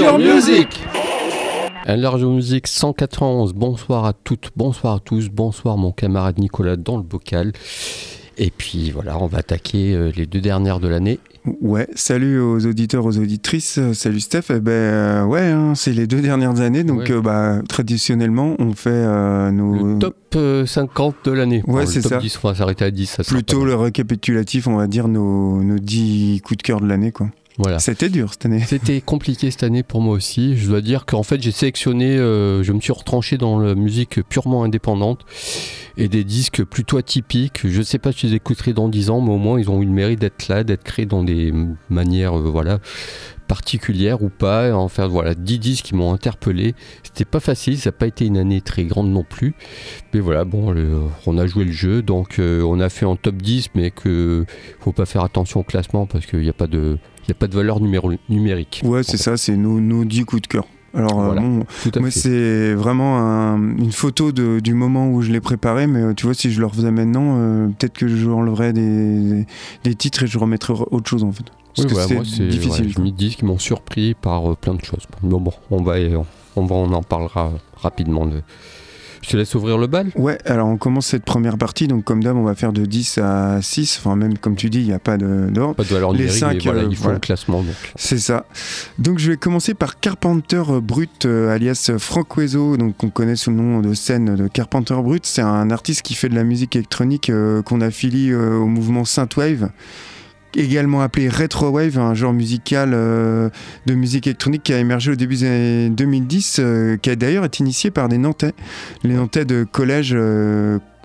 Enlarge Music Enlarge Music 191, bonsoir à toutes, bonsoir à tous, bonsoir mon camarade Nicolas dans le bocal. Et puis voilà, on va attaquer euh, les deux dernières de l'année. Ouais, salut aux auditeurs, aux auditrices, euh, salut Steph. Eh ben euh, ouais, hein, c'est les deux dernières années, donc Ouais. euh, bah, traditionnellement on fait euh, nos Le top euh, 50 de l'année. Ouais, c'est top ça. 10, on va s'arrêter à 10, ça sera plutôt le récapitulatif, on va dire nos, nos 10 coups de cœur de l'année quoi. Voilà. C'était dur cette année. C'était compliqué cette année pour moi aussi. Je dois dire qu'en fait j'ai sélectionné, euh, je me suis retranché dans la musique purement indépendante et des disques plutôt atypiques. Je ne sais pas si je les écouterai dans 10 ans, mais au moins ils ont eu le mérite d'être là, d'être créés dans des manières euh, voilà, particulières ou pas. En fait, voilà, 10 disques qui m'ont interpellé. C'était pas facile, ça n'a pas été une année très grande non plus. Mais voilà, bon, le- on a joué le jeu, donc euh, on a fait un top 10, mais que faut pas faire attention au classement parce qu'il n'y a pas de. Il n'y a pas de valeur numéro- numérique. Ouais, c'est ça, c'est nos, nos 10 coups de cœur. Alors, euh, Voilà. bon, moi, c'est vraiment un- une photo de- du moment où je l'ai préparé, mais euh, tu vois, si je le refaisais maintenant, euh, peut-être que je enlèverais des, des titres et je remettrais autre chose en fait. Parce Oui, que moi, c'est difficile. ouais, je me dis qu'ils m'ont surpris par euh, plein de choses. Mais bon, on va, on va, on en parlera rapidement. de- Je te laisse ouvrir le bal. Ouais, alors on commence cette première partie, donc comme d'hab, on va faire de 10 à 6, enfin même comme tu dis, il n'y a pas d'ordre. Pas de valeur Les numérique, mais cinq, voilà, euh, il faut voilà. le classement. C'est ça. Donc je vais commencer par Carpenter Brut, euh, alias Frank Wezo, donc qu'on connaît sous le nom de scène de Carpenter Brut. C'est un artiste qui fait de la musique électronique euh, qu'on affilie au mouvement Synthwave. Également appelé Retrowave, un genre musical euh, de musique électronique qui a émergé au début des années 2010, euh, qui a d'ailleurs été initié par des Nantais, les Nantais de collège.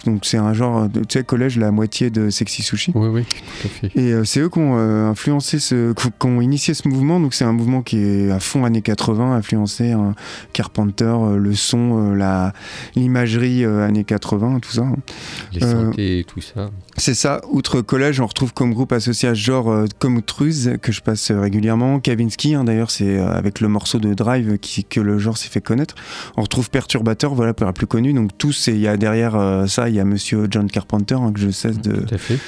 Euh, donc c'est un genre, de- tu sais, collège, la moitié de Sexy Sushi. Oui, oui, tout à fait. Et euh, c'est eux qui ont euh, influencé ce, qui ont initié ce mouvement. Donc c'est un mouvement qui est à fond années 80, influencé hein, Carpenter, euh, le son, euh, la l'imagerie euh, années 80, tout ça. hein. Les Euh, synthés et tout ça. C'est ça. Outre collège, on retrouve comme groupe associé à ce genre euh, comme Truz que je passe euh, régulièrement. Kavinsky, hein, d'ailleurs, c'est euh, avec le morceau de Drive qui, que le genre s'est fait connaître. On retrouve Perturbateur, voilà pour la plus connue. Donc tous, il y a derrière euh, ça, il y a Monsieur John Carpenter hein, que je cesse de, Tout à fait.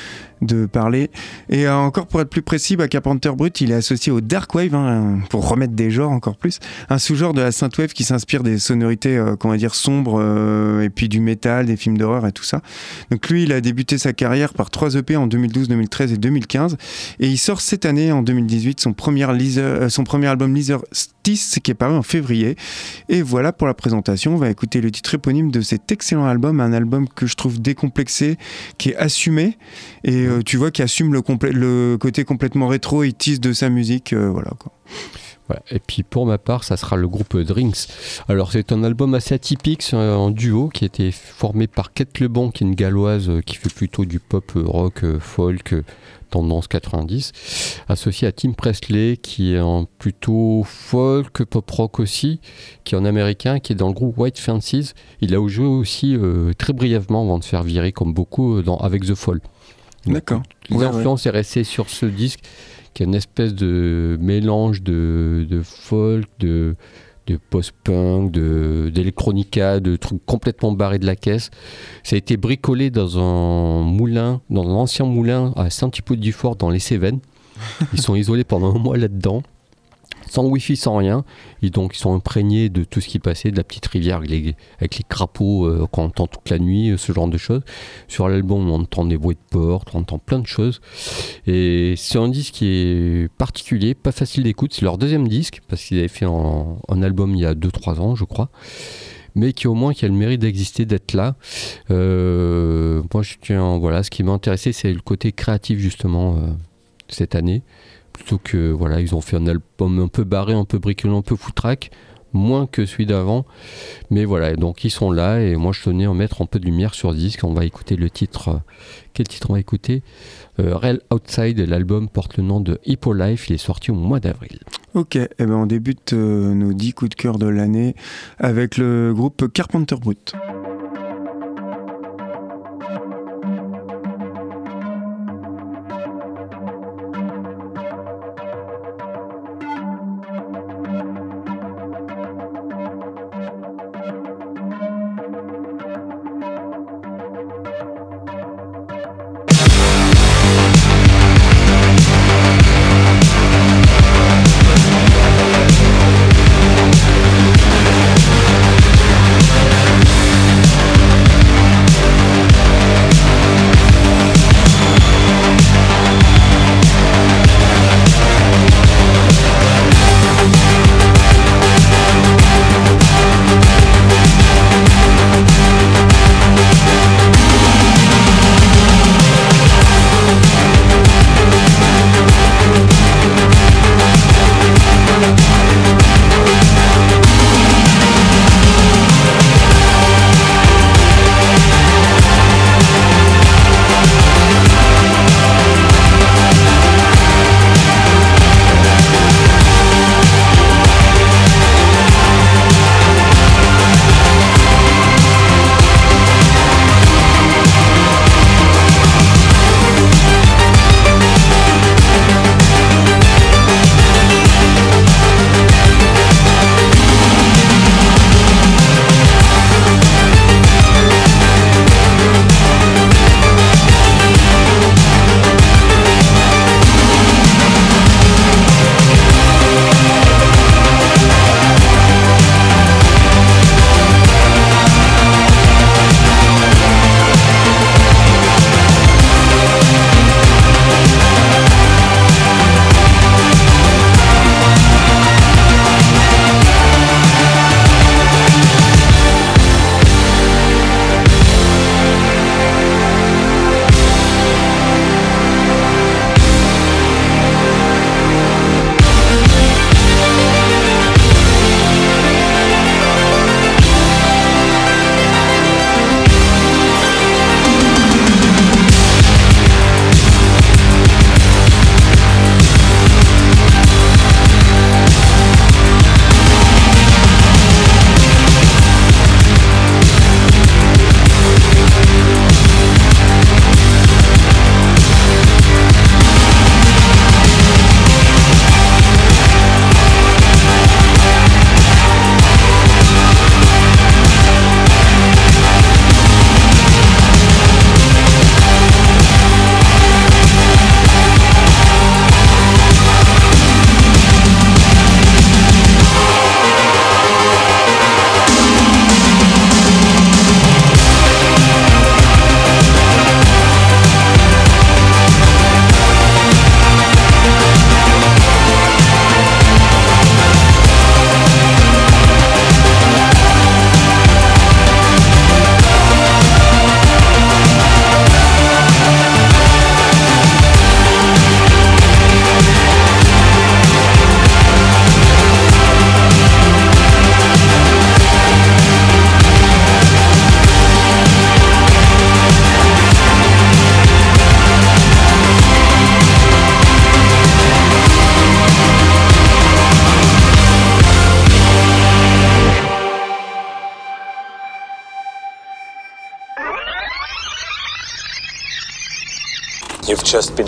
De parler. Et euh, encore pour être plus précis, bah, Carpenter Brut, il est associé au Dark Wave, hein, pour remettre des genres encore plus. Un sous-genre de la synthwave qui s'inspire des sonorités, euh, va dire, sombres, euh, et puis du métal, des films d'horreur et tout ça. Donc lui, il a débuté sa carrière par trois EP en 2012, 2013 et 2015. Et il sort cette année, en 2018, son premier, euh, son premier album Leather Stiss, qui est paru en février. Et voilà pour la présentation. On va écouter le titre éponyme de cet excellent album, un album que je trouve décomplexé, qui est assumé et euh, tu vois qui assume le, côté complètement rétro et tease de sa musique euh, voilà quoi. Et puis pour ma part, ça sera le groupe Drinks. Alors c'est un album assez atypique, en duo qui a été formé par Kate Lebon, qui est une galloise euh, qui fait plutôt du pop rock, folk, tendance 90, associé à Tim Presley, qui est en plutôt folk, pop rock aussi, qui est en américain, qui est dans le groupe White Fancies. Il a joué aussi très brièvement avant de se faire virer, comme beaucoup, dans, avec The Fall. D'accord. L'influence est restée sur ce disque, qui est une espèce de mélange de, de folk, de, de post-punk, de- d'électronica, de, trucs complètement barrés de la caisse. Ça a été bricolé dans un moulin, dans un ancien moulin à Saint-Hippolyte-du-Fort, dans les Cévennes. Ils sont isolés pendant un mois là-dedans. Sans wifi, sans rien. Ils sont imprégnés de tout ce qui passait, de la petite rivière avec les, crapauds euh, qu'on entend toute la nuit, euh, ce genre de choses. Sur l'album, on entend des bruits de porte, on entend plein de choses. Et c'est un disque qui est particulier, pas facile d'écoute. C'est leur deuxième disque, parce qu'ils avaient fait un, album il y a 2-3 ans, je crois. Mais qui au moins qui a le mérite d'exister, d'être là. Euh, moi, je tiens, ce qui m'a intéressé, c'est le côté créatif justement cette année. Plutôt que, voilà, ils ont fait un album un peu barré, un peu bricolé, un peu foutraque. moins que celui d'avant. Mais voilà, donc ils sont là et moi je tenais à mettre un peu de lumière sur disque. On va écouter le titre. Quel titre on va écouter? Euh, Real Outside, l'album porte le nom de Hippo Life, il est sorti au mois d'avril. Ok, et ben on débute euh, nos 10 coups de cœur de l'année avec le groupe Carpenter Brut. Just been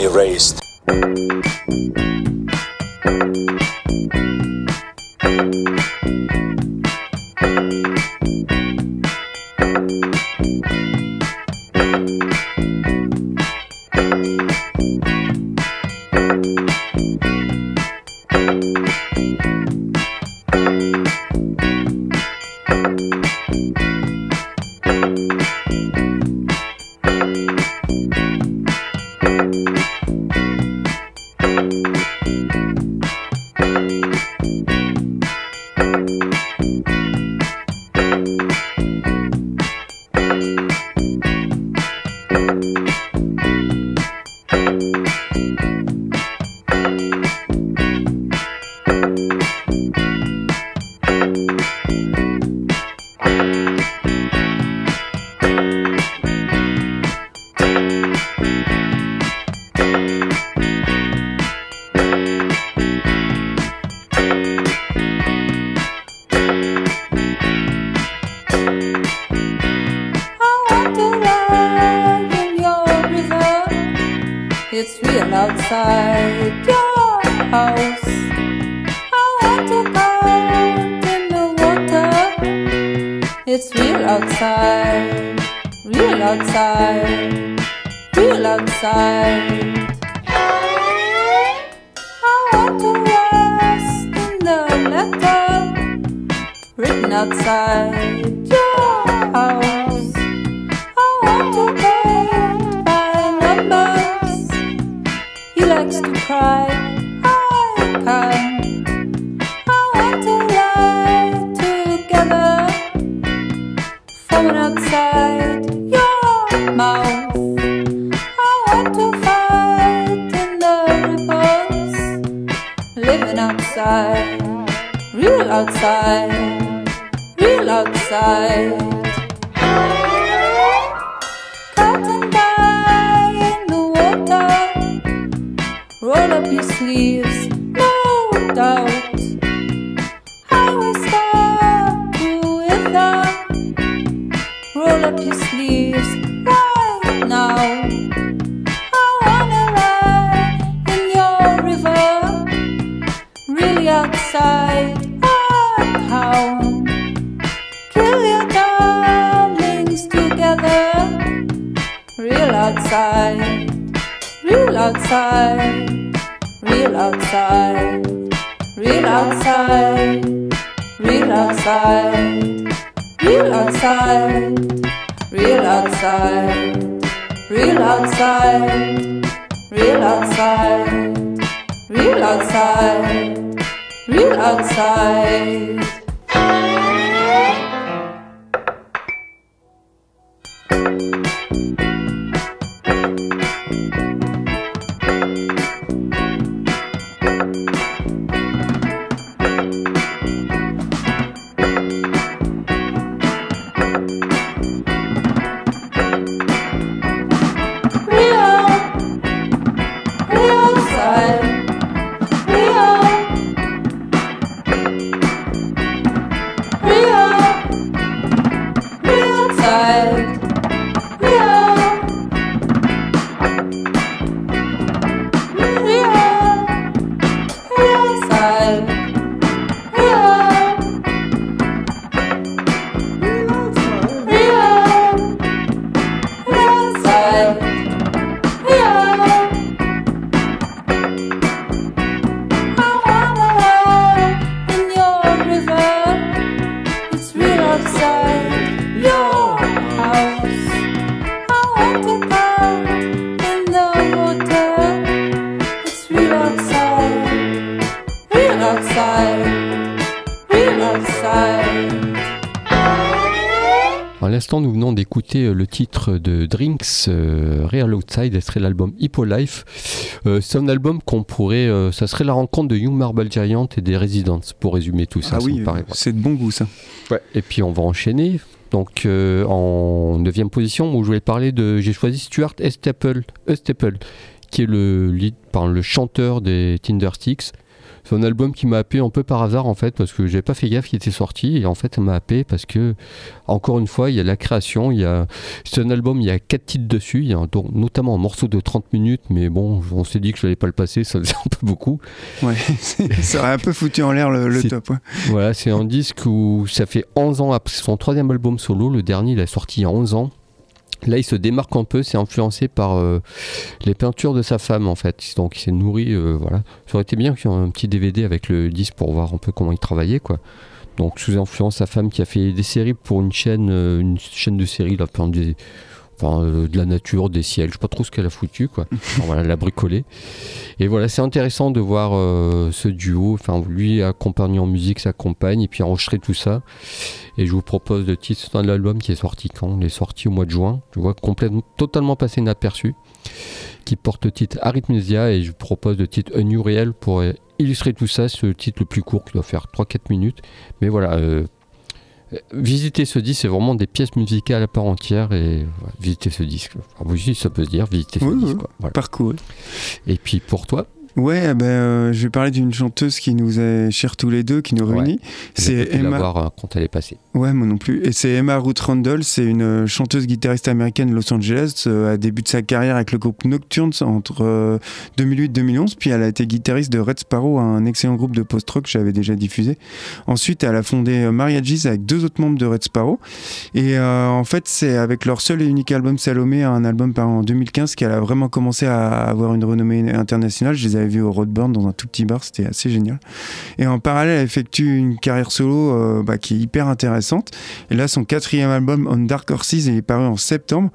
l'instant, nous venons d'écouter euh, le titre de Drinks, euh, Real Outside, ce serait l'album Hippo Life. Euh, c'est un album qu'on pourrait. euh, ça serait la rencontre de Young Marble Giant et des Residents, pour résumer tout ça. ah ça oui, paraît. c'est de bon goût ça. Ouais. Et puis on va enchaîner. Donc euh, en neuvième position, où je voulais parler de, j'ai choisi Stuart Estapel, qui est le lead, par le chanteur des Tindersticks. C'est un album qui m'a happé un peu par hasard en fait, parce que j'avais pas fait gaffe qu'il était sorti et en fait ça m'a happé parce que encore une fois il y a la création, il y a c'est un album, il y a quatre titres dessus, il y a un- notamment un morceau de 30 minutes, mais bon on s'est dit que je n'allais pas le passer, ça faisait un peu beaucoup. Ouais, ça aurait un peu foutu en l'air le, top. ouais. Voilà, c'est un disque où ça fait 11 ans après son troisième album solo. Le dernier, il a sorti il y a 11 ans. Là, il se démarque un peu. C'est influencé par euh, les peintures de sa femme, en fait. Donc, il s'est nourri. euh, voilà. Ça aurait été bien qu'il y ait un petit DVD avec le disque pour voir un peu comment il travaillait, quoi. Donc, sous influence, sa femme qui a fait des séries pour une chaîne, euh, une chaîne de séries, là, des, enfin, euh, de la nature, des ciels. Je sais pas trop ce qu'elle a foutu, quoi. Enfin, voilà, elle a bricolé. Et voilà, c'est intéressant de voir euh, ce duo, enfin lui accompagné en musique, sa compagne, et puis enregistrer tout ça. Et je vous propose le titre de l'album qui est sorti quand? Il est sorti au mois de juin, je vois complètement, totalement passé inaperçu, qui porte le titre Arithmesia, et je vous propose le titre A New Real pour illustrer tout ça, ce titre le plus court qui doit faire 3-4 minutes. Mais voilà, euh, visiter ce disque, c'est vraiment des pièces musicales à part entière, et visiter ce disque. Oui, ça peut se dire, visiter ce Oui, disque. oui. quoi. Voilà. Parcours. Et puis pour toi, Ouais, ben, euh, je vais parler d'une chanteuse qui nous est chère tous les deux, qui nous Ouais. réunit. J'ai C'est Emma. l'avoir, euh, quand elle est passée. Ouais, moi non plus. Et c'est Emma Ruth Randall, c'est une euh, chanteuse guitariste américaine de Los Angeles. Euh, elle débute sa carrière avec le groupe Nocturnes entre euh, 2008-2011, puis elle a été guitariste de Red Sparrow, un excellent groupe de post-rock que j'avais déjà diffusé. Ensuite, elle a fondé euh, Mariages avec deux autres membres de Red Sparrow. Et en fait, c'est avec leur seul et unique album Salomé, un album paru en 2015, qu'elle a vraiment commencé à avoir une renommée internationale. Je les avais vus au Roadburn dans un tout petit bar, c'était assez génial. Et en parallèle, elle effectue une carrière solo euh, bah, qui est hyper intéressante. Et là, son quatrième album, On Dark Horses, il est paru en septembre.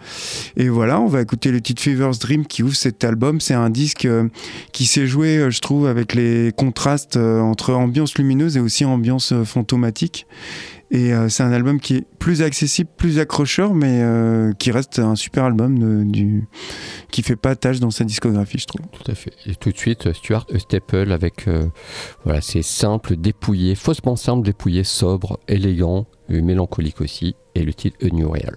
Et voilà, on va écouter le titre Fever's Dream qui ouvre cet album. C'est un disque euh, qui s'est joué, euh, je trouve, avec les contrastes entre ambiance lumineuse et aussi ambiance fantomatique. Et euh, c'est un album qui est plus accessible, plus accrocheur, mais euh, qui reste un super album de- du, qui fait pas tâche dans sa discographie, je trouve. Tout à fait. Et tout de suite, Stuart Staple avec euh, voilà, c'est simple, dépouillé, faussement simple, dépouillé, sobre, élégant, mélancolique aussi, et le titre A New Real.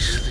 seriously.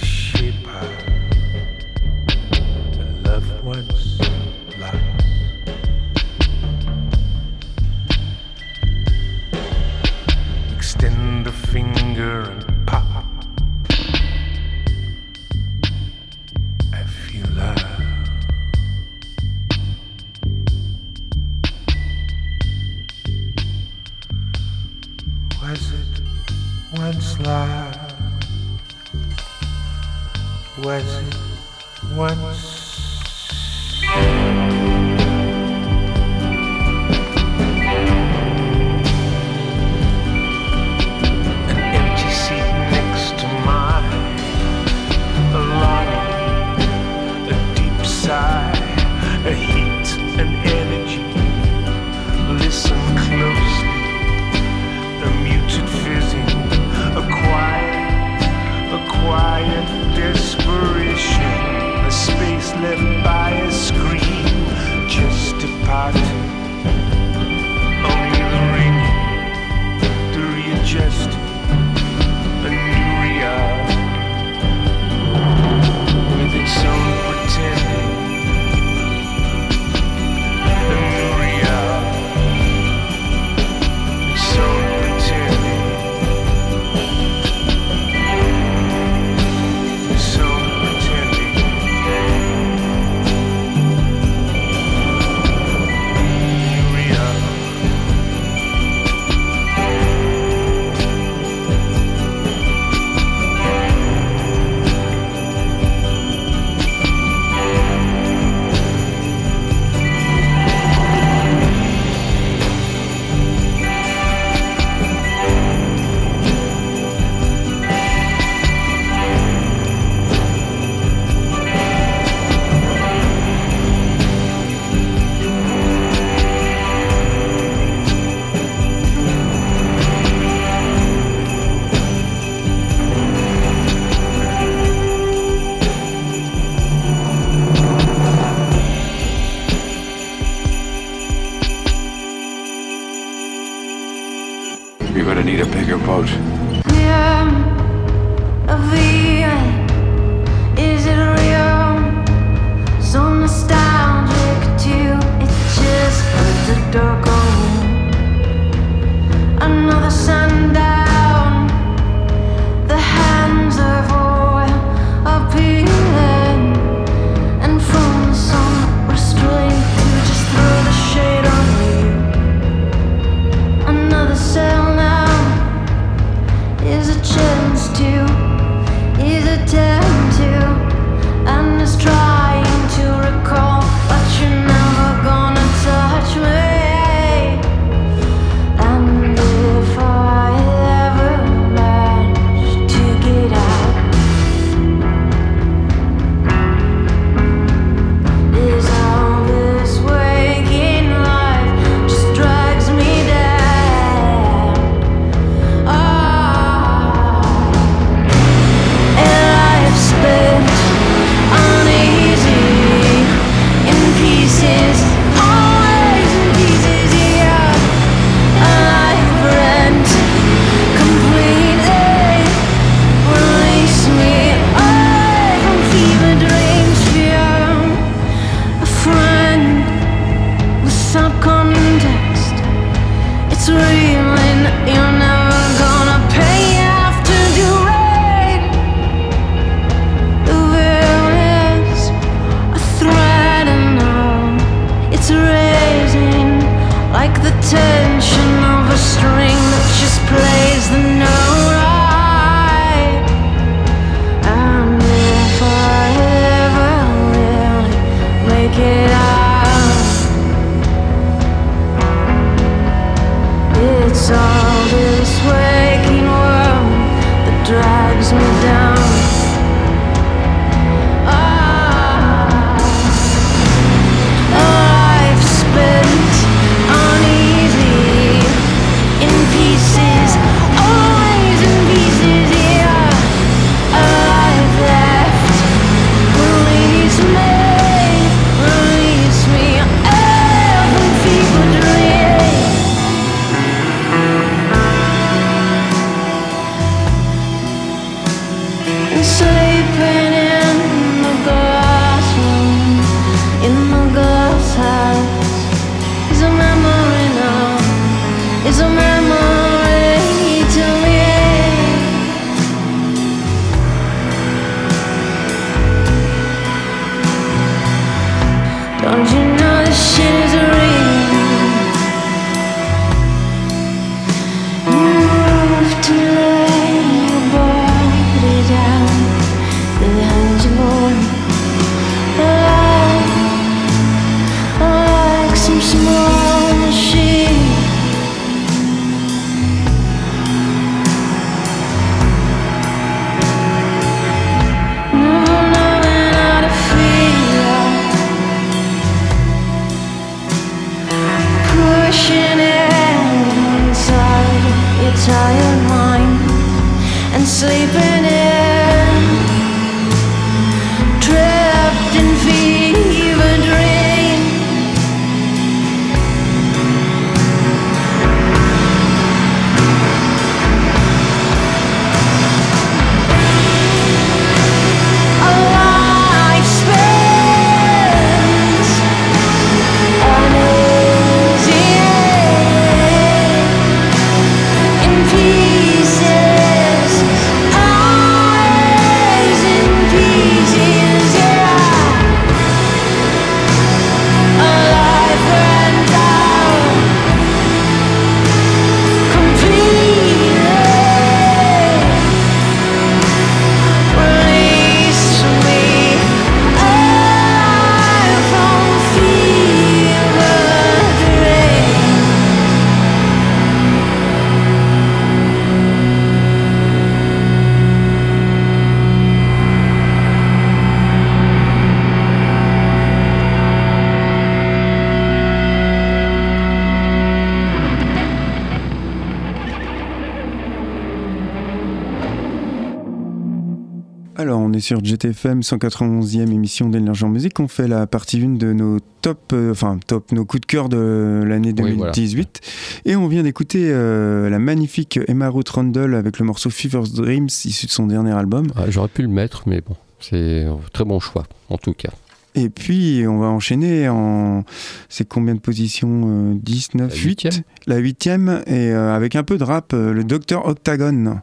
Sur GTFM, 191e émission d'Énergie en musique. On fait la partie 1 de nos top, euh, enfin top, nos coups de cœur de l'année Oui, voilà. 2018. Et on vient d'écouter euh, la magnifique Emma Ruth Rundle avec le morceau Fever's Dreams, issu de son dernier album. Ah, J'aurais pu le mettre, mais bon, c'est un très bon choix, en tout cas. Et puis, on va enchaîner en. C'est combien de positions euh, 10, 9, La 8 huitième. La huitième, et euh, avec un peu de rap, euh, le Dr Octagon.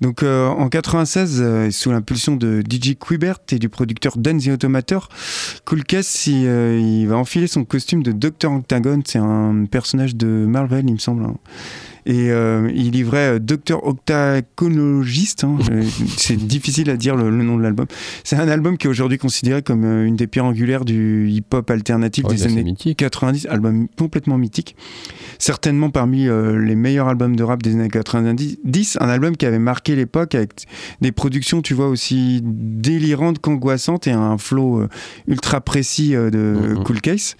Donc, euh, en 96, euh, sous l'impulsion de DJ Quibert et du producteur Dan the Automator, Cool Cass, il, euh, il va enfiler son costume de Dr Octagon. C'est un personnage de Marvel, il me semble. hein. Et euh, il livrait euh, Dr Octagonologiste. hein. Euh, C'est difficile à dire le, le nom de l'album. C'est un album qui est aujourd'hui considéré comme une des pierres angulaires du hip-hop alternatif Ouais, des années mythique. 90, album complètement mythique. Certainement parmi euh, les meilleurs albums de rap des années 90, un album qui avait marqué l'époque avec des productions, tu vois, aussi délirantes qu'angoissantes et un flow euh, ultra précis de Mhm. Cool Case.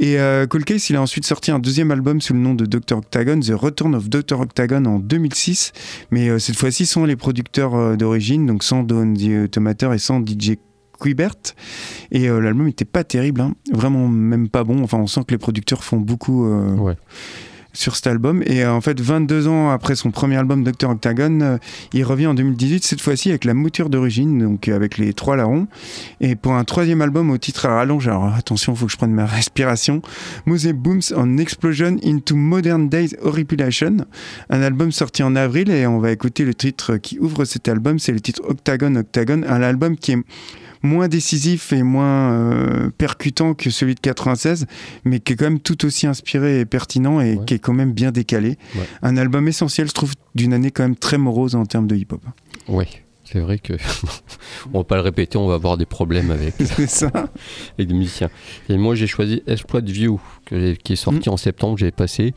Et Cool Case, il a ensuite sorti un deuxième album sous le nom de Dr. Octagon, The Return of Dr. Octagon en 2006. Mais euh, cette fois-ci, sans les producteurs euh, d'origine, donc sans Don the Automator et sans DJ Quibert. Et euh, l'album n'était pas terrible, hein. vraiment même pas bon. Enfin, on sent que les producteurs font beaucoup euh. Sur cet album. Et euh, en fait, 22 ans après son premier album Dr. Octagon, euh, il revient en 2018, cette fois-ci avec la mouture d'origine, donc euh, avec les trois larrons. Et pour un troisième album au titre à rallonge, alors attention, faut que je prenne ma respiration, Mose Booms on Explosion into Modern Days Horripilation, un album sorti en avril et on va écouter le titre qui ouvre cet album, c'est le titre Octagon Octagon, un album qui est moins décisif et moins euh, percutant que celui de 96, mais qui est quand même tout aussi inspiré et pertinent et Ouais. qui est quand même bien décalé. Ouais. Un album essentiel, je trouve, d'une année quand même très morose en termes de hip-hop. Oui, c'est vrai que on va pas le répéter, on va avoir des problèmes avec, ça. avec des musiciens. Et moi, j'ai choisi Exploit View, que qui est sorti Mm. en septembre, j'ai passé.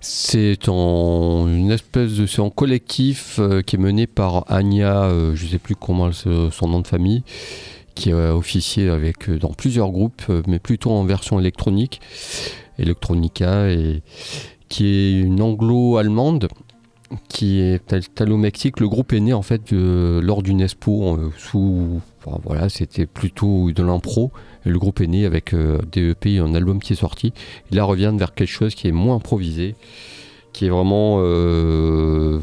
C'est en une espèce de, c'est en collectif euh, qui est mené par Anya, euh, je sais plus comment elle son nom de famille, qui a officié avec euh, dans plusieurs groupes, euh, mais plutôt en version électronique, electronica, et qui est une anglo-allemande qui est au Mexique. Le groupe est né en fait euh, lors d'une expo euh, sous, enfin, voilà, c'était plutôt de l'impro. Et le groupe est né avec euh, des EP un album qui est sorti. Et là, revient vers quelque chose qui est moins improvisé, qui est vraiment, euh,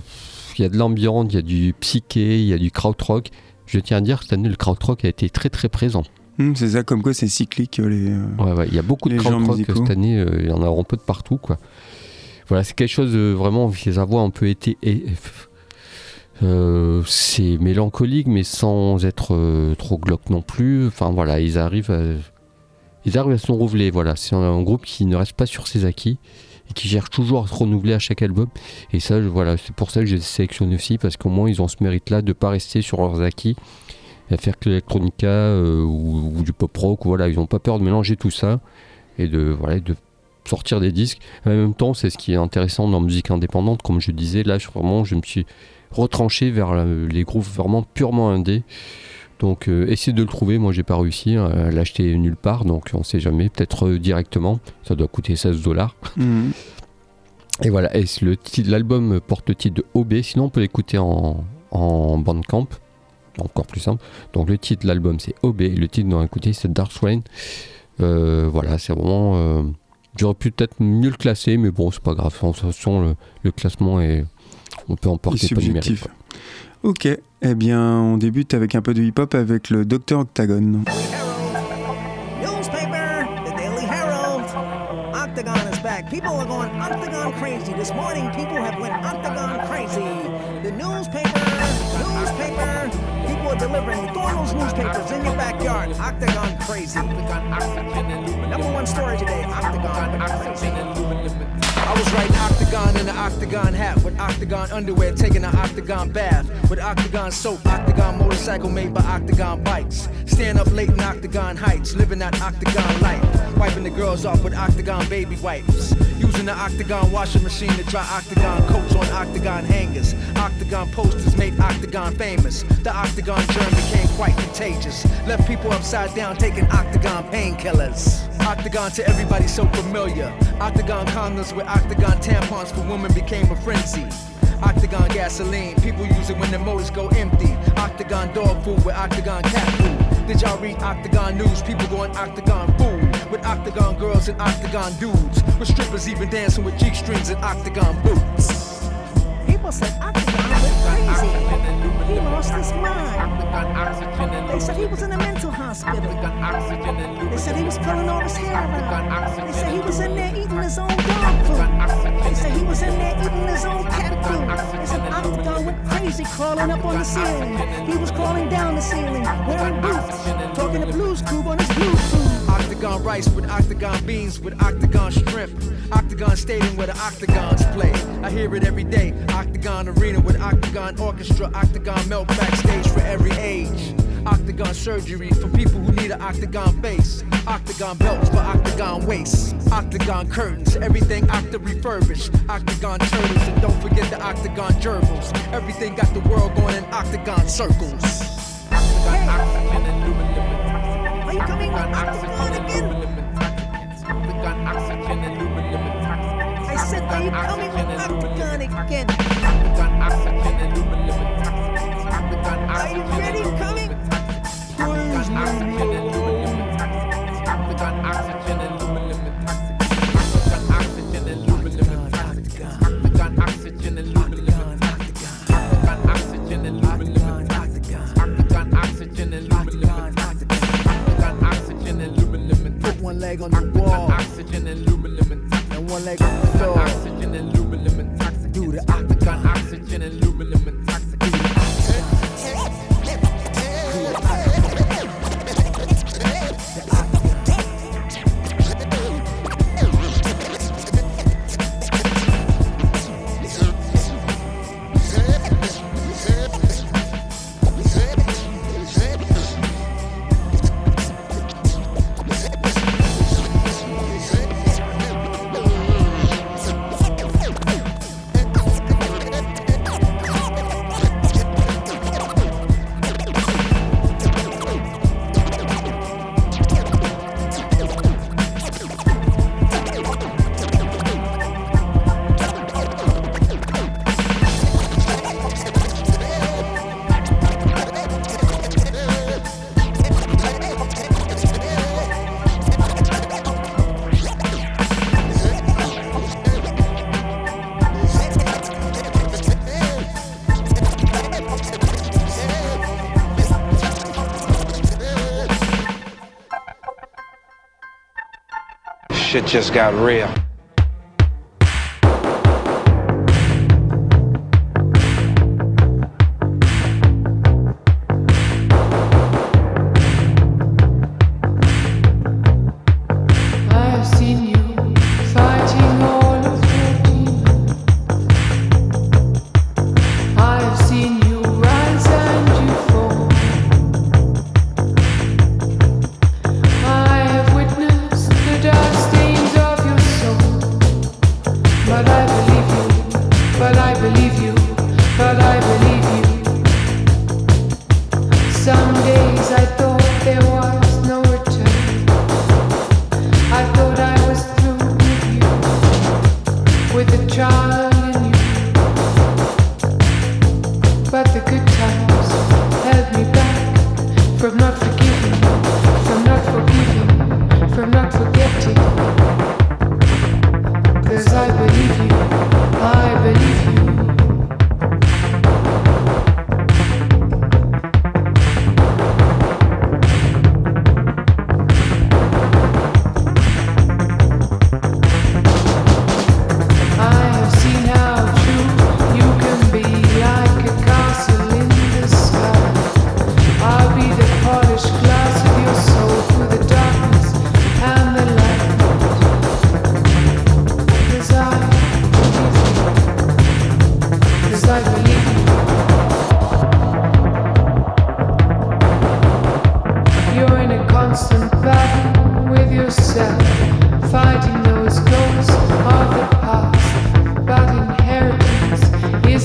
il y a de l'ambiance, il y a du psyché, il y a du krautrock. Je tiens à dire que cette année, le krautrock a été très très présent. Hum, c'est ça, comme quoi c'est cyclique. Les, euh, Ouais, ouais, il y a beaucoup de krautrock musicaux. cette année, euh, il y en a un peu de partout, quoi. Voilà, c'est quelque chose de vraiment, les voix un peu été. euh, c'est mélancolique, mais sans être euh, trop glauque non plus. Enfin voilà, ils arrivent à, ils arrivent à se renouveler. Voilà, c'est un, groupe qui ne reste pas sur ses acquis et qui cherche toujours à se renouveler à chaque album. Et ça, je- voilà, c'est pour ça que j'ai sélectionné aussi parce qu'au moins ils ont ce mérite-là de pas rester sur leurs acquis à faire que l'électronica euh, ou, ou du pop rock. Voilà, ils n'ont pas peur de mélanger tout ça et de voilà de sortir des disques. En même temps, c'est ce qui est intéressant dans la musique indépendante, comme je disais. Là, je, vraiment, je me suis retranché vers les groupes vraiment purement indé. Donc, euh, essayez de le trouver. Moi, j'ai pas réussi à l'acheter nulle part, donc on sait jamais. Peut-être euh, directement. Ça doit coûter 16 dollars. hum. Et voilà. Et l'album porte le titre de OB. Sinon, on peut l'écouter en, en Bandcamp. Encore plus simple. Donc, le titre de l'album, c'est OB. Le titre dont on a écouté, c'est Dark Rain. Euh, voilà, c'est vraiment. euh, J'aurais pu peut-être mieux le classer, mais bon, c'est pas grave. De toute façon, le, le classement est. On peut en Et porter pas numérique. Ok, eh bien on débute avec un peu de hip-hop avec le Dr. Octagon. People are going Octagon crazy. This morning, people have went Octagon crazy. The newspaper. Delivering, throwing those newspapers in your backyard. Octagon crazy. Number one story today. Octagon crazy. I was writing octagon in an octagon hat with octagon underwear, taking an octagon bath with octagon soap, octagon motorcycle made by octagon bikes. Stand up late in octagon heights, living that octagon life. Wiping the girls off with octagon baby wipes. Using the octagon washing machine to dry octagon coats on octagon hangers. Octagon posters made octagon famous. The octagon germ became quite contagious. Left people upside down taking octagon painkillers. Octagon to everybody so familiar. Octagon condoms with octagon tampons for women became a frenzy. Octagon gasoline, people use it when their motors go empty. Octagon dog food with Octagon cat food. Did y'all read Octagon news? People going Octagon food with Octagon girls and Octagon dudes. With strippers even dancing with G strings and Octagon boots. People said Octagon went crazy. He lost his mind. They said he was in a mental hospital. They said he was pulling all his hair out. They said he was in there eating his own dog food. They said he was in there eating his own cat food. They said Octagon went crazy crawling up on the ceiling. He was crawling down the ceiling wearing boots, talking to Blues Clue on his Bluetooth. Octagon rice with octagon beans with octagon shrimp. Octagon stadium where the octagons play. I hear it every day. Octagon arena with octagon orchestra. Octagon milk backstage for every age. Octagon surgery for people who need an octagon face. Octagon belts for octagon waists. Octagon curtains, everything octa refurbished. Octagon turtles, and don't forget the octagon gerbils. Everything got the world going in octagon circles. You coming again? I said, Are you coming back to again? Are you ready? coming? Where is my leg on the wall. Oxygen and aluminum and one leg on the floor. Do Shit just got real.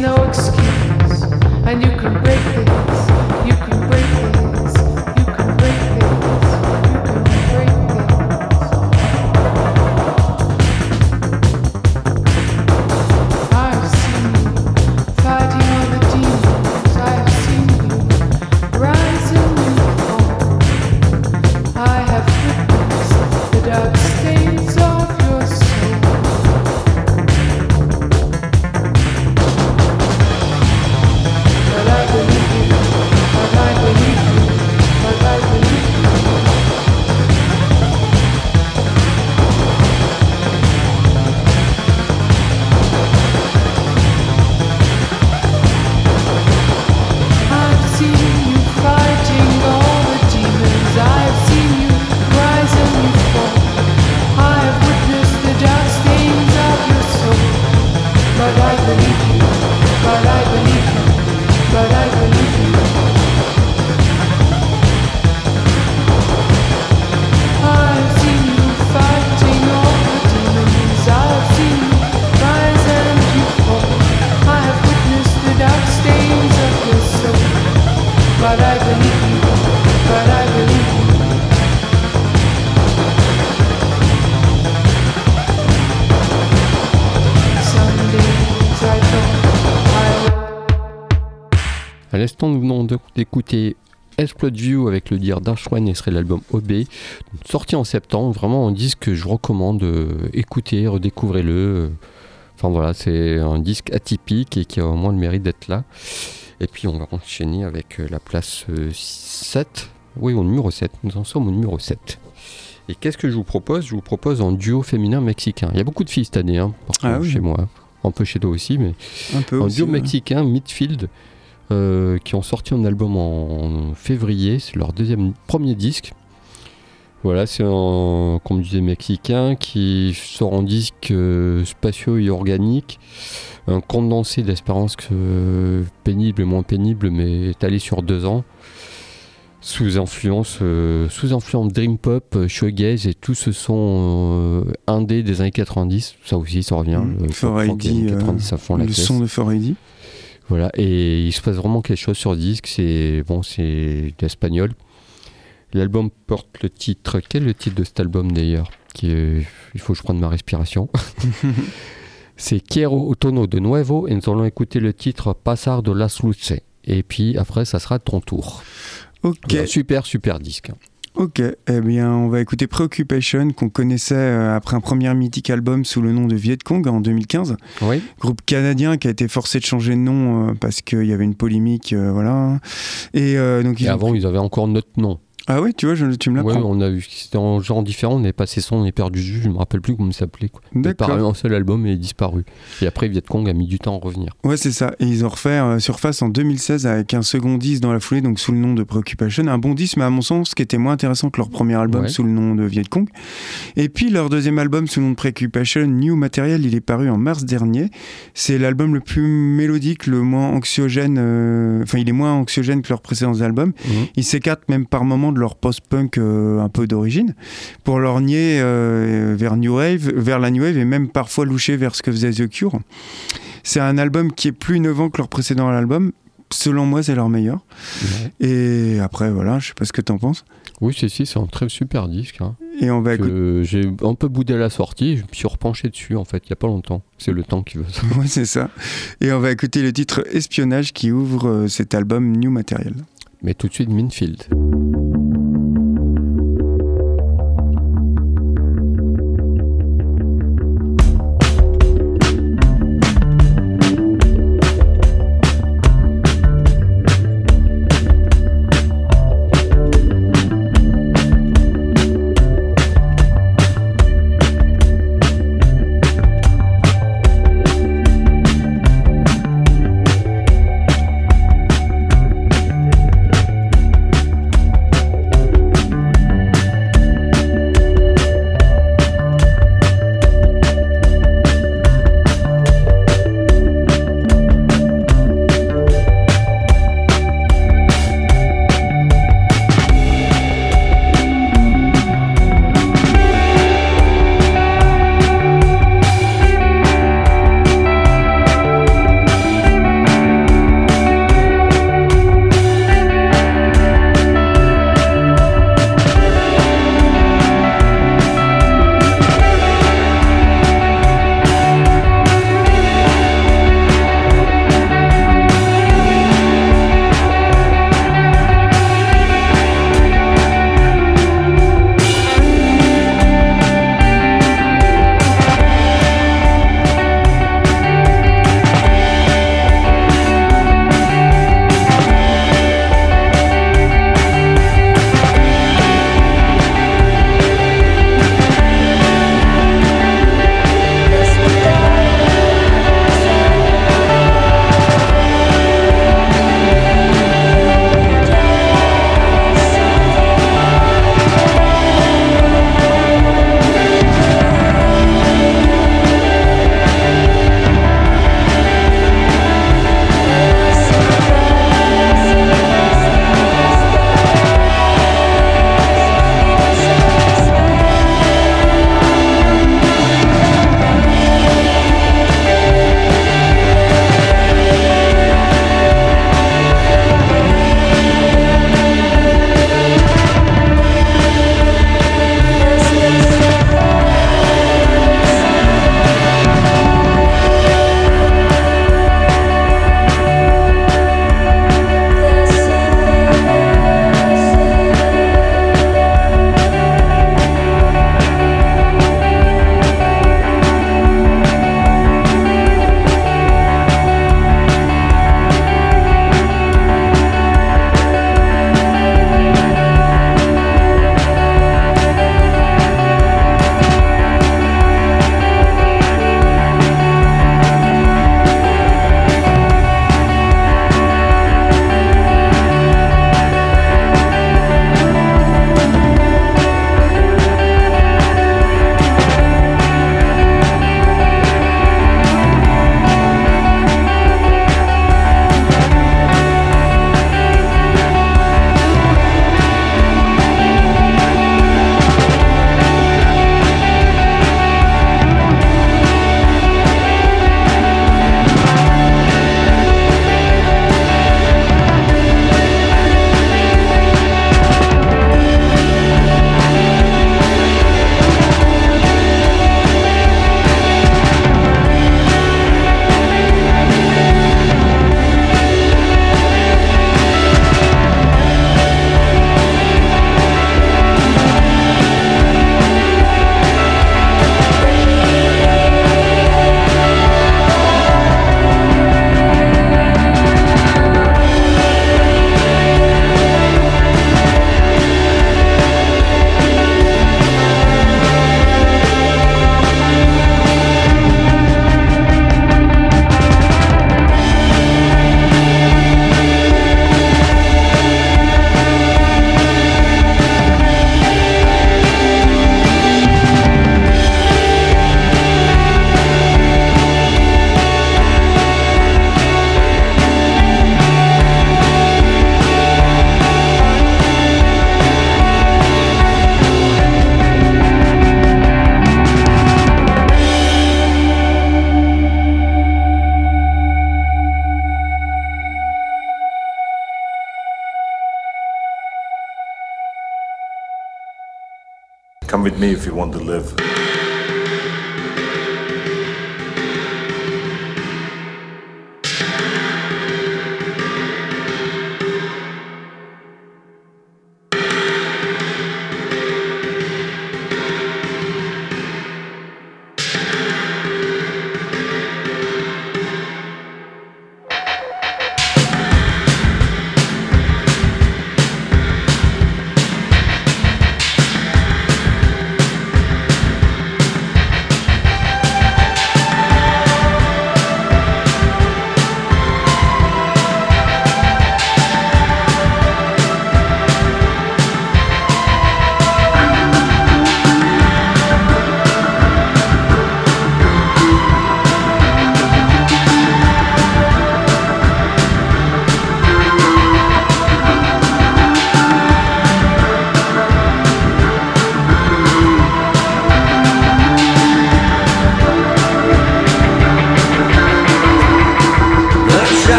no excuse, and you can break this. Explode View avec le dire d'Archwan et serait l'album OB, sorti en septembre. Vraiment un disque que je recommande. euh, écoutez, redécouvrez-le. euh. Enfin voilà, c'est un disque atypique et qui a au moins le mérite d'être là. Et puis on va enchaîner avec euh, la place euh, 7. Oui, au numéro 7. Nous en sommes au numéro 7. Et qu'est-ce que je vous propose? Je vous propose un duo féminin mexicain. Il y a beaucoup de filles cette année, hein, Ah oui. chez moi. Un peu chez toi aussi, mais Un peu un aussi, duo ouais. mexicain, Midfield, euh, qui ont sorti un album en février. C'est leur deuxième, premier disque. Voilà, c'est un, comme mexicain qui sort en disque euh, spatio et organique. Un condensé d'espérance euh, pénible et moins pénible, mais étalé sur deux ans. Sous influence, euh, sous influence dream pop, shoegaze et tout ce son euh, indé des années 90. Ça aussi, ça revient. Mm. le For pop rock des années ID, euh, 90 à fond la Le son de For ID. Voilà, et il se passe vraiment quelque chose sur le disque. C'est bon, c'est l'espagnol. L'album porte le titre. Quel est le titre de cet album d'ailleurs Qui est- Il faut que je prenne ma respiration. c'est Quiero Tono de Nuevo et nous allons écouter le titre Pasar de las Luces. Et puis après, ça sera ton tour. Ok. Voilà, super, super disque. Ok, eh bien, on va écouter Preoccupation, qu'on connaissait euh, après un premier mythique album sous le nom de Viet Cong en 2015. Oui. Groupe canadien qui a été forcé de changer de nom euh, parce qu'il y avait une polémique, euh, voilà. Et euh, donc, ils Et ont avant, ils avaient encore notre nom. Ah oui, tu vois, je- tu me Ouais, l'apprends. on a vu, c'était en genre différent, on est passé son, on est perdu je me rappelle plus comment il s'appelait. Il est paru en seul album et il est disparu. Et après, Vietcong a mis du temps à revenir. Ouais, c'est ça. Et ils ont refait euh, surface en 2016 avec un second disque dans la foulée, donc sous le nom de Preoccupation. Un bon disque, mais à mon sens, qui était moins intéressant que leur premier album Ouais. sous le nom de Viet Cong. Et puis leur deuxième album sous le nom de Preoccupation, New Material, il est paru en mars dernier. C'est l'album le plus mélodique, le moins anxiogène. euh, Enfin, il est moins anxiogène que leurs précédents albums. Ils s'écartent même par moments de leur post-punk euh, un peu d'origine pour leur nier euh, vers New Wave, vers la New Wave et même parfois loucher vers ce que faisait The Cure. C'est un album qui est plus innovant que leur précédent album. Selon moi, c'est leur meilleur. Ouais. Et après, voilà, je sais pas ce que t'en penses. Oui, c'est si, c'est un très super disque. hein. Et on va écouter. J'ai un peu boudé à la sortie, je me suis repenché dessus en fait, il y a pas longtemps. C'est le temps qui veut ça. C'est ça. Et on va écouter le titre Espionnage qui ouvre euh, cet album New Material. Mais tout de suite, Minfield.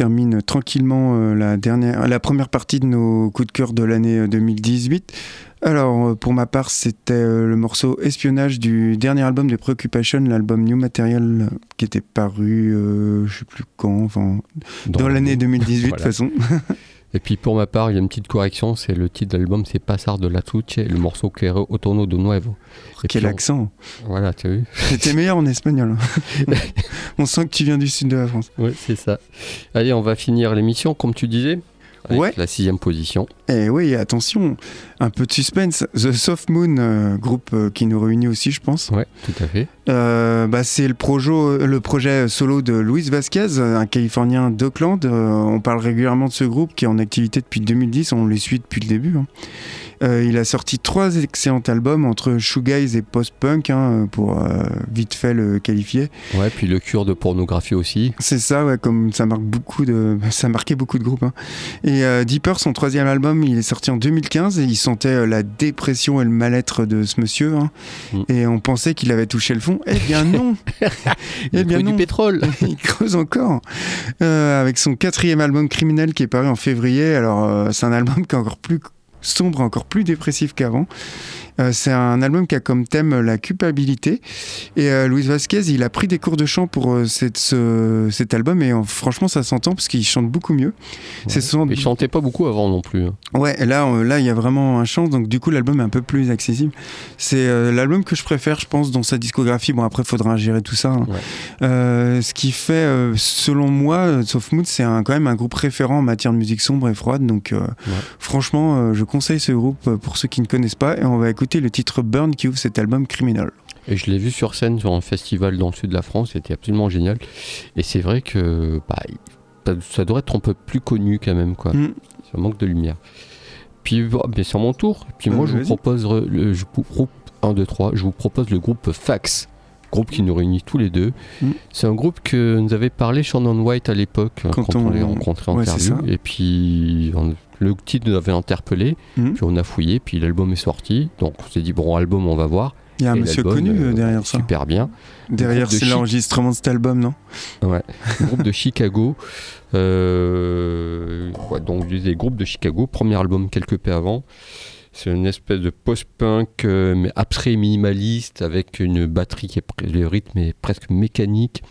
Termine tranquillement euh, la, dernière, la première partie de nos coups de cœur de l'année euh, 2018. Alors, euh, pour ma part, c'était euh, le morceau Espionnage du dernier album de Preoccupation, l'album New Material, euh, qui était paru, euh, je sais plus quand, enfin, dans, l'année 2018 de toute façon. Et puis pour ma part, il y a une petite correction, c'est le titre de l'album, c'est Passar de la Tuche, le morceau qui est Autono de Nuevo. Et Quel on- accent Voilà, tu as vu C'était meilleur en espagnol. hein. on sent que tu viens du sud de la France. Oui, c'est ça. Allez, on va finir l'émission, comme tu disais. Avec Ouais. la sixième position. Et oui, attention, un peu de suspense. The Soft Moon, euh, groupe euh, qui nous réunit aussi, je pense. Ouais, tout à fait. Euh, bah, c'est le, projo- le projet solo de Luis Vasquez, un Californien d'Oakland. Euh, on parle régulièrement de ce groupe qui est en activité depuis 2010, on les suit depuis le début. hein. Euh, il a sorti trois excellents albums entre shoegaze et post-punk, hein, pour euh, vite fait le qualifier. Ouais, puis le cure de pornographie aussi. C'est ça, ouais, comme ça marque beaucoup de, ça marquait beaucoup de groupes. hein. Et euh, Deeper, son troisième album, il est sorti en 2015 et il sentait euh, la dépression et le mal-être de ce monsieur. hein. Mm. Et on pensait qu'il avait touché le fond. Eh bien non. Il eh bien non. du pétrole. il creuse encore. Avec son quatrième album Criminel qui est paru en février. Alors, c'est un album qui est encore plus sombre, encore plus dépressif qu'avant. Euh, c'est un album qui a comme thème euh, la culpabilité. Et euh, Luis Vasquez, il a pris des cours de chant pour cette- ce- cet album. Et franchement, ça s'entend parce qu'il chante beaucoup mieux. C'est souvent. Il chantait pas beaucoup avant non plus. hein. Ouais, là, là, il y a vraiment un chant, donc du coup, l'album est un peu plus accessible. C'est l'album que je préfère, je pense, dans sa discographie. Bon, après, il faudra gérer tout ça. hein. Ouais. Euh, ce qui fait, euh, selon moi, euh, Soft Mood, c'est quand même un groupe référent en matière de musique sombre et froide. Donc, euh, franchement, je conseille ce groupe pour ceux qui ne connaissent pas. Et on va écouter le titre Burn qui ouvre cet album Criminal. Et je l'ai vu sur scène sur un festival dans le sud de la France, c'était absolument génial. Et c'est vrai que bah, ça, ça doit être un peu plus connu quand même, quoi. Mm. Ça manque de lumière. Puis bien sûr mon tour. Puis Bah, moi je vous propose le je groupe 1, 2, 3, je vous propose le groupe Fax. Groupe qui nous réunit tous les deux. Mm. C'est un groupe que nous avait parlé Shannon White à l'époque, Quand quand, on, on- les rencontrait en Ouais, c'est interview. Et puis on- le titre nous avait interpellé. Mm. Puis on a fouillé, puis l'album est sorti. Donc on s'est dit, bon, album, on va voir. Il y a un Et monsieur connu euh, derrière ça. Super bien. Derrière, groupe de c'est l'enregistrement de cet album, non? Ouais. groupe de Chicago. Euh, ouais, donc des groupes de Chicago. Premier album quelques peu avant. C'est une espèce de post-punk, euh, mais abstrait minimaliste, avec une batterie qui est. Le rythme est presque mécanique.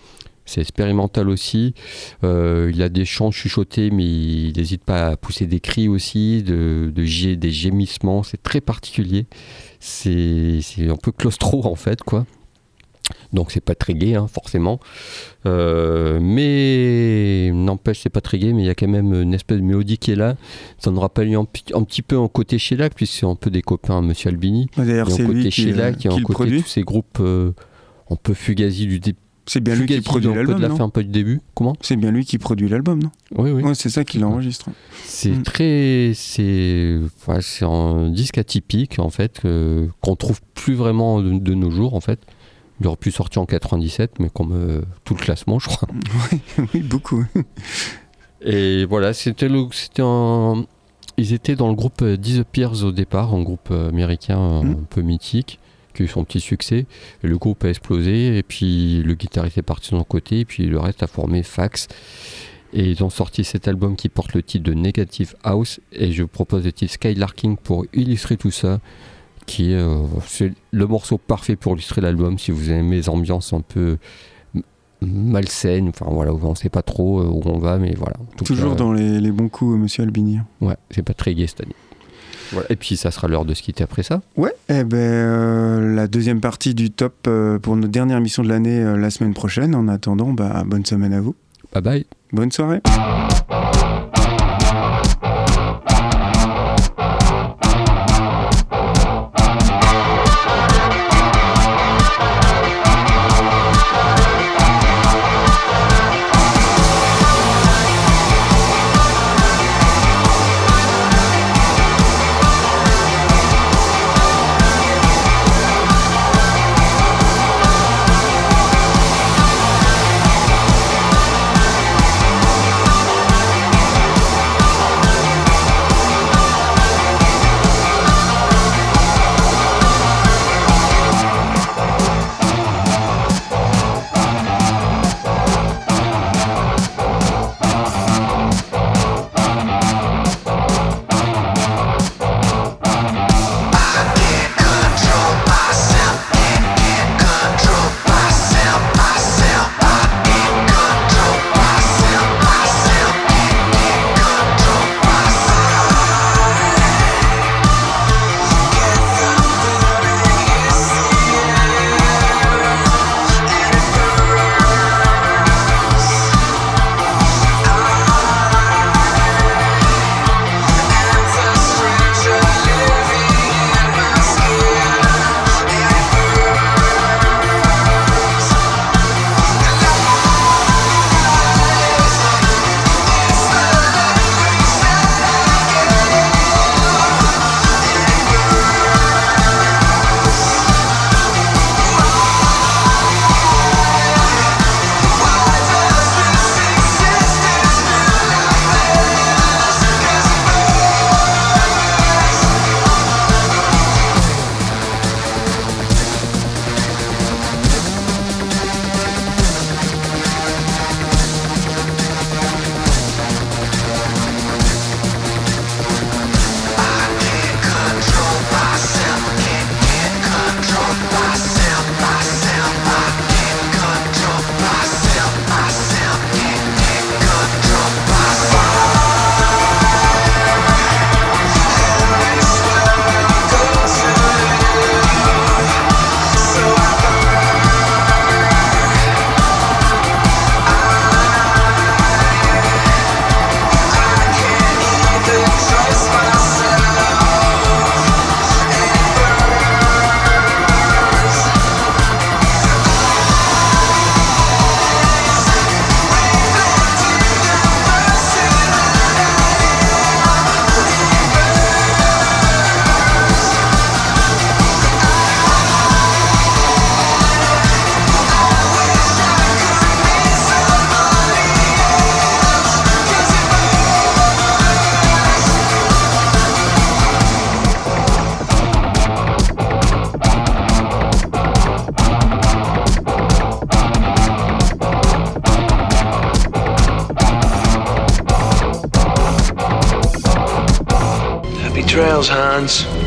C'est expérimental aussi. Euh, il a des chants chuchotés, mais il n'hésite pas à pousser des cris aussi, de, des gémissements. C'est très particulier. C'est un peu claustro en fait, quoi. Donc c'est pas très gai, hein, forcément. Euh, mais n'empêche, c'est pas très gai, mais il y a quand même une espèce de mélodie qui est là. Ça nous rappelle un, un petit peu un côté Sheila, puisque c'est un peu des copains Monsieur Albini. D'ailleurs, c'est un côté lui qui, euh, qui est qui un le côté produit. tous ces groupes euh, un peu fugazi du début. C'est bien lui qui produit un l'album, la fin, un peu du début. Comment C'est bien lui qui produit l'album, non Oui, oui. Ouais, c'est ça qui l'enregistre. C'est Mm. très, c'est, un disque atypique en fait qu'on trouve plus vraiment de, de nos jours en fait. Il aurait pu sortir en 97, mais comme euh, tout le classement, je crois. oui, beaucoup. Et voilà, c'était un, ils étaient dans le groupe euh, Disappears au départ, un groupe euh, américain euh, Mm. un peu mythique, eu son petit succès. Et le groupe a explosé, et puis le guitariste est parti de son côté, et puis le reste a formé Fax. Et ils ont sorti cet album qui porte le titre de Negative House, et je vous propose le titre Skylarking pour illustrer tout ça, qui est, euh, le morceau parfait pour illustrer l'album si vous aimez les ambiances un peu malsaines, enfin voilà, on ne sait pas trop euh, où on va, mais voilà. Toujours cas, dans les, les bons coups, euh, monsieur Albini. Ouais, c'est pas très gai cette année. Voilà. Et puis ça sera l'heure de se quitter après ça. Ouais, eh ben, euh, la deuxième partie du top euh, pour notre dernière émission de l'année euh, la semaine prochaine. En attendant, bah, bonne semaine à vous. Bye bye. Bonne soirée. Miles, Hans.